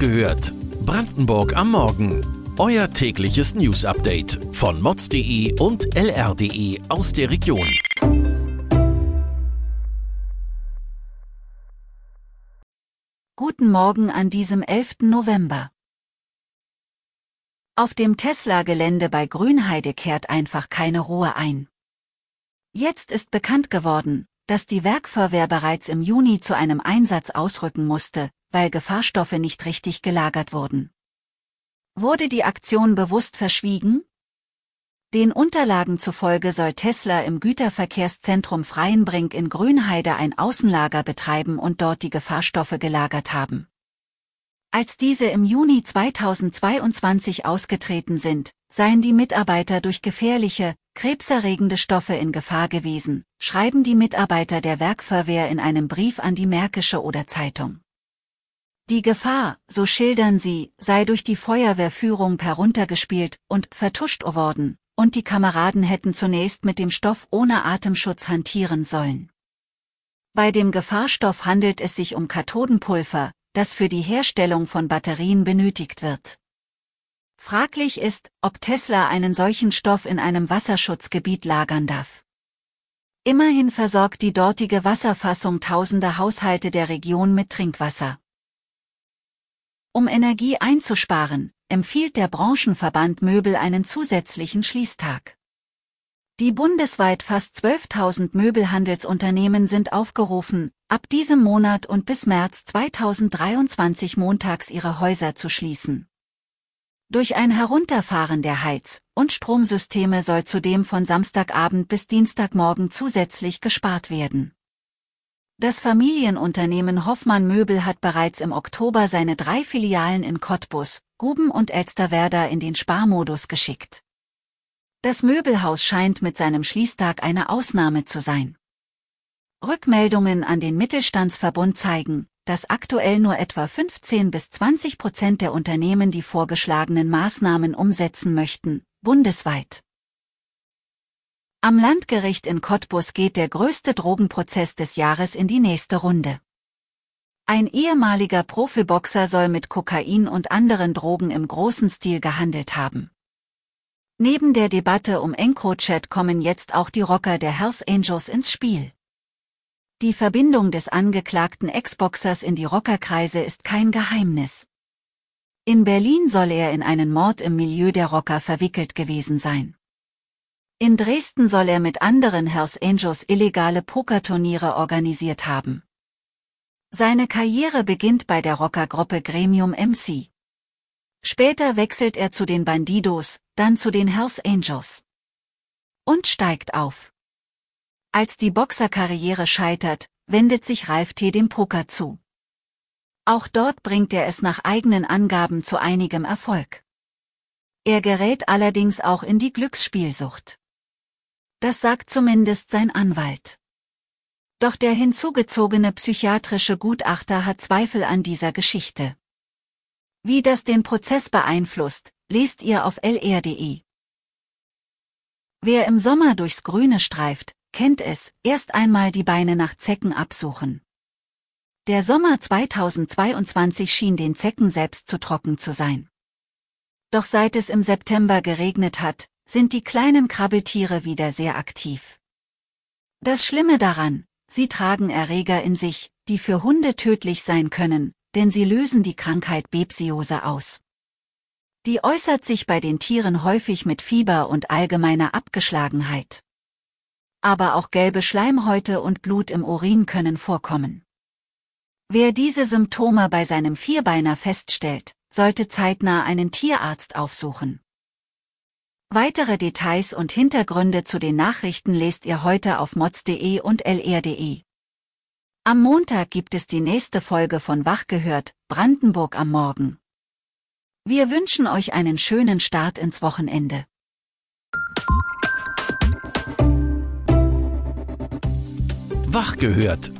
gehört. Brandenburg am Morgen. Euer tägliches News-Update von mods.de und lr.de aus der Region. Guten Morgen an diesem 11. November. Auf dem Tesla-Gelände bei Grünheide kehrt einfach keine Ruhe ein. Jetzt ist bekannt geworden, dass die Werkfeuerwehr bereits im Juni zu einem Einsatz ausrücken musste, weil Gefahrstoffe nicht richtig gelagert wurden. Wurde die Aktion bewusst verschwiegen? Den Unterlagen zufolge soll Tesla im Güterverkehrszentrum Freienbrink in Grünheide ein Außenlager betreiben und dort die Gefahrstoffe gelagert haben. Als diese im Juni 2022 ausgetreten sind, seien die Mitarbeiter durch gefährliche, krebserregende Stoffe in Gefahr gewesen, schreiben die Mitarbeiter der Werkfeuerwehr in einem Brief an die Märkische oder Zeitung. Die Gefahr, so schildern sie, sei durch die Feuerwehrführung heruntergespielt und vertuscht worden, und die Kameraden hätten zunächst mit dem Stoff ohne Atemschutz hantieren sollen. Bei dem Gefahrstoff handelt es sich um Kathodenpulver, das für die Herstellung von Batterien benötigt wird. Fraglich ist, ob Tesla einen solchen Stoff in einem Wasserschutzgebiet lagern darf. Immerhin versorgt die dortige Wasserfassung tausende Haushalte der Region mit Trinkwasser. Um Energie einzusparen, empfiehlt der Branchenverband Möbel einen zusätzlichen Schließtag. Die bundesweit fast 12.000 Möbelhandelsunternehmen sind aufgerufen, ab diesem Monat und bis März 2023 montags ihre Häuser zu schließen. Durch ein Herunterfahren der Heiz- und Stromsysteme soll zudem von Samstagabend bis Dienstagmorgen zusätzlich gespart werden. Das Familienunternehmen Hoffmann Möbel hat bereits im Oktober seine drei Filialen in Cottbus, Guben und Elsterwerda in den Sparmodus geschickt. Das Möbelhaus scheint mit seinem Schließtag eine Ausnahme zu sein. Rückmeldungen an den Mittelstandsverbund zeigen, dass aktuell nur etwa 15 bis 20 Prozent der Unternehmen die vorgeschlagenen Maßnahmen umsetzen möchten, bundesweit. Am Landgericht in Cottbus geht der größte Drogenprozess des Jahres in die nächste Runde. Ein ehemaliger Profiboxer soll mit Kokain und anderen Drogen im großen Stil gehandelt haben. Neben der Debatte um EncroChat kommen jetzt auch die Rocker der Hells Angels ins Spiel. Die Verbindung des angeklagten Ex-Boxers in die Rockerkreise ist kein Geheimnis. In Berlin soll er in einen Mord im Milieu der Rocker verwickelt gewesen sein. In Dresden soll er mit anderen Hells Angels illegale Pokerturniere organisiert haben. Seine Karriere beginnt bei der Rockergruppe Gremium MC. Später wechselt er zu den Bandidos, dann zu den Hells Angels. Und steigt auf. Als die Boxerkarriere scheitert, wendet sich Ralf T. dem Poker zu. Auch dort bringt er es nach eigenen Angaben zu einigem Erfolg. Er gerät allerdings auch in die Glücksspielsucht. Das sagt zumindest sein Anwalt. Doch der hinzugezogene psychiatrische Gutachter hat Zweifel an dieser Geschichte. Wie das den Prozess beeinflusst, lest ihr auf lr.de. Wer im Sommer durchs Grüne streift, kennt es, erst einmal die Beine nach Zecken absuchen. Der Sommer 2022 schien den Zecken selbst zu trocken zu sein. Doch seit es im September geregnet hat, sind die kleinen Krabbeltiere wieder sehr aktiv. Das Schlimme daran, sie tragen Erreger in sich, die für Hunde tödlich sein können, denn sie lösen die Krankheit Bebsiose aus. Die äußert sich bei den Tieren häufig mit Fieber und allgemeiner Abgeschlagenheit aber auch gelbe Schleimhäute und Blut im Urin können vorkommen. Wer diese Symptome bei seinem Vierbeiner feststellt, sollte zeitnah einen Tierarzt aufsuchen. Weitere Details und Hintergründe zu den Nachrichten lest ihr heute auf mods.de und lr.de. Am Montag gibt es die nächste Folge von Wach gehört, Brandenburg am Morgen. Wir wünschen euch einen schönen Start ins Wochenende. Wach gehört.